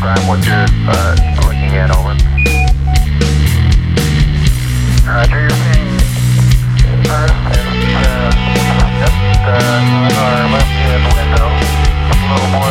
describe what you're uh, looking at, over? Roger, you're seeing first is uh, just uh, our left-hand window, a little more